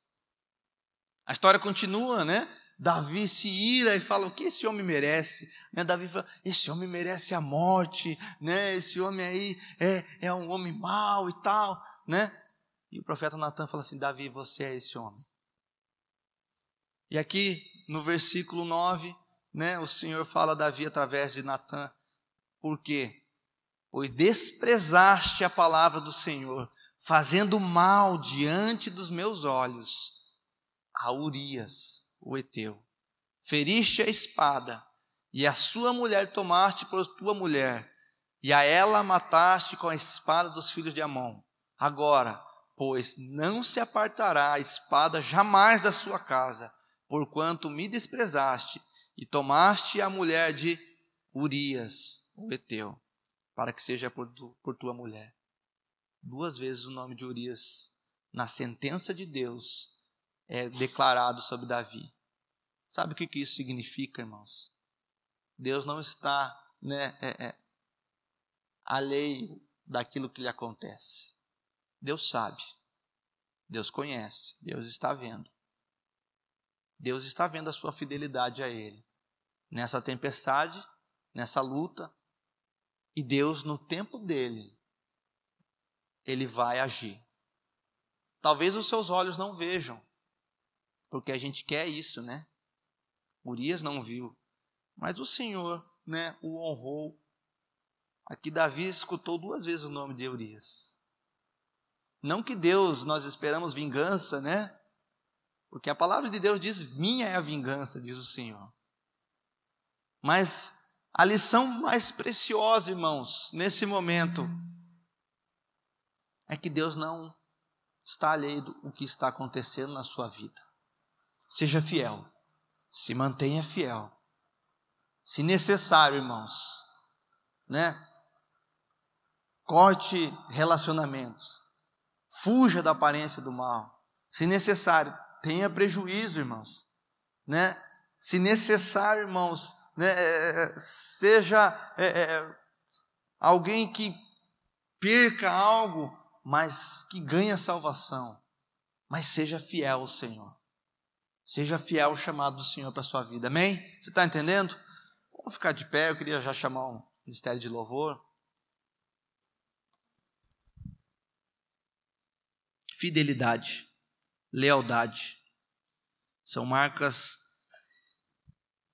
A história continua, né? Davi se ira e fala: O que esse homem merece? Né? Davi fala: Esse homem merece a morte, né? Esse homem aí é, é um homem mau e tal, né? E o profeta Natan fala assim: Davi, você é esse homem. E aqui no versículo 9, né, o Senhor fala a Davi através de Natã, por quê? Pois desprezaste a palavra do Senhor, fazendo mal diante dos meus olhos a Urias, o Eteu. Feriste a espada e a sua mulher tomaste por tua mulher, e a ela mataste com a espada dos filhos de Amon. Agora, pois, não se apartará a espada jamais da sua casa, porquanto me desprezaste e tomaste a mulher de Urias, o Eteu, para que seja por, tu, por tua mulher. Duas vezes o nome de Urias na sentença de Deus é declarado sobre Davi. Sabe o que, que isso significa, irmãos? Deus não está né, é, é, alheio daquilo que lhe acontece. Deus sabe, Deus conhece, Deus está vendo. Deus está vendo a sua fidelidade a Ele nessa tempestade, nessa luta, e Deus, no tempo dele, Ele vai agir. Talvez os seus olhos não vejam, porque a gente quer isso, né? Urias não viu, mas o Senhor, né, o honrou. Aqui Davi escutou duas vezes o nome de Urias. Não que Deus, nós esperamos vingança, né? Porque a palavra de Deus diz: Minha é a vingança, diz o Senhor. Mas a lição mais preciosa, irmãos, nesse momento, é que Deus não está alheio do que está acontecendo na sua vida. Seja fiel, se mantenha fiel. Se necessário, irmãos, né? Corte relacionamentos. Fuja da aparência do mal. Se necessário, tenha prejuízo, irmãos, né? Se necessário, irmãos, né, é, é, seja é, é, alguém que perca algo, mas que ganhe a salvação, mas seja fiel ao Senhor. Seja fiel ao chamado do Senhor para a sua vida, amém? Você está entendendo? Vamos ficar de pé, eu queria já chamar um ministério de louvor. Fidelidade, lealdade, são marcas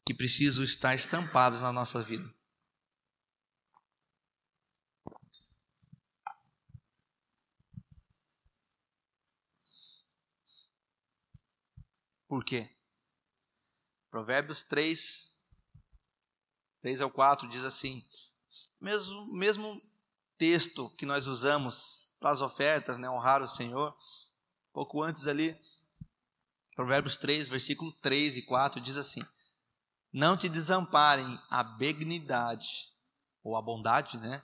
que precisam estar estampados na nossa vida. Por quê? Provérbios 3, 3 ao 4 diz assim: mesmo, mesmo texto que nós usamos para as ofertas, né, honrar o Senhor, pouco antes ali, Provérbios 3, versículo 3 e 4 diz assim: não te desamparem a benignidade, ou a bondade, né?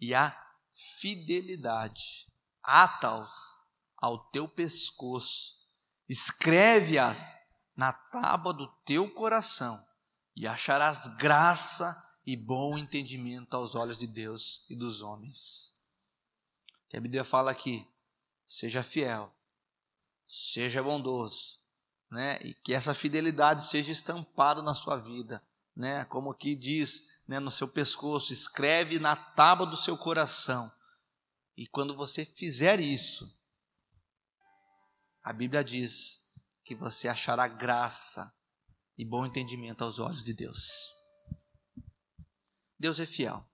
E a fidelidade. Ata-os ao teu pescoço, escreve-as na tábua do teu coração, e acharás graça e bom entendimento aos olhos de Deus e dos homens. Que a Bíblia fala aqui: seja fiel, seja bondoso, né? E que essa fidelidade seja estampada na sua vida, né? Como aqui diz, né, no seu pescoço, escreve na tábua do seu coração. E quando você fizer isso, a Bíblia diz que você achará graça e bom entendimento aos olhos de Deus. Deus é fiel.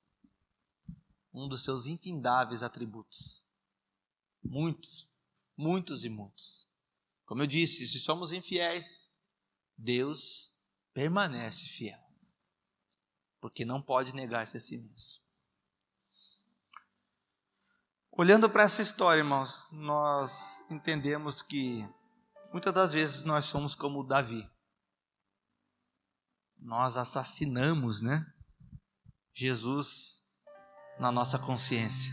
Um dos seus infindáveis atributos. Muitos, muitos e muitos. Como eu disse, se somos infiéis, Deus permanece fiel. Porque não pode negar-se a si mesmo. Olhando para essa história, irmãos, nós entendemos que muitas das vezes nós somos como Davi. Nós assassinamos, né? Jesus na nossa consciência.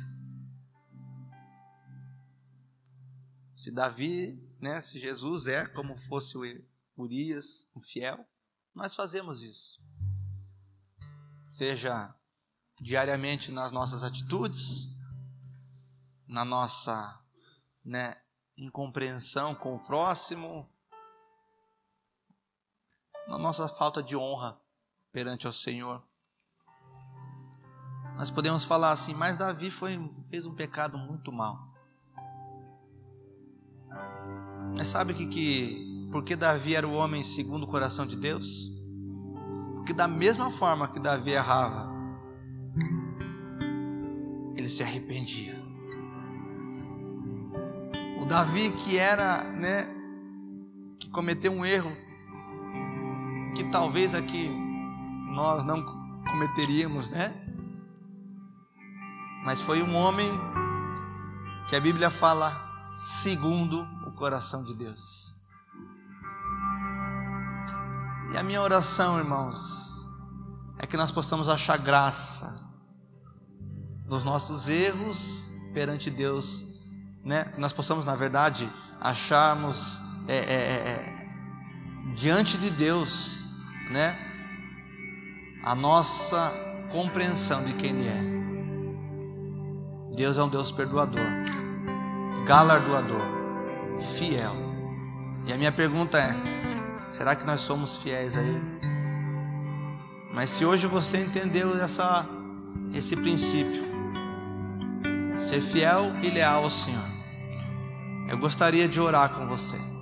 Se Davi né, se Jesus é como fosse o Urias, um fiel, nós fazemos isso. Seja diariamente nas nossas atitudes, na nossa né, incompreensão com o próximo, na nossa falta de honra perante ao Senhor. Nós podemos falar assim, mas Davi foi, fez um pecado muito mal. Mas sabe que, que porque Davi era o homem segundo o coração de Deus? Porque da mesma forma que Davi errava, ele se arrependia. O Davi que era, né, que cometeu um erro, que talvez aqui nós não cometeríamos, né? Mas foi um homem que a Bíblia fala segundo coração de Deus. E a minha oração, irmãos, é que nós possamos achar graça nos nossos erros perante Deus, né? Que nós possamos, na verdade, acharmos é, é, é, é diante de Deus, né? A nossa compreensão de quem Ele é. Deus é um Deus perdoador, galardoador, fiel. E a minha pergunta é: será que nós somos fiéis a Ele? Mas se hoje você entendeu essa, esse princípio, ser fiel e leal ao Senhor, eu gostaria de orar com você.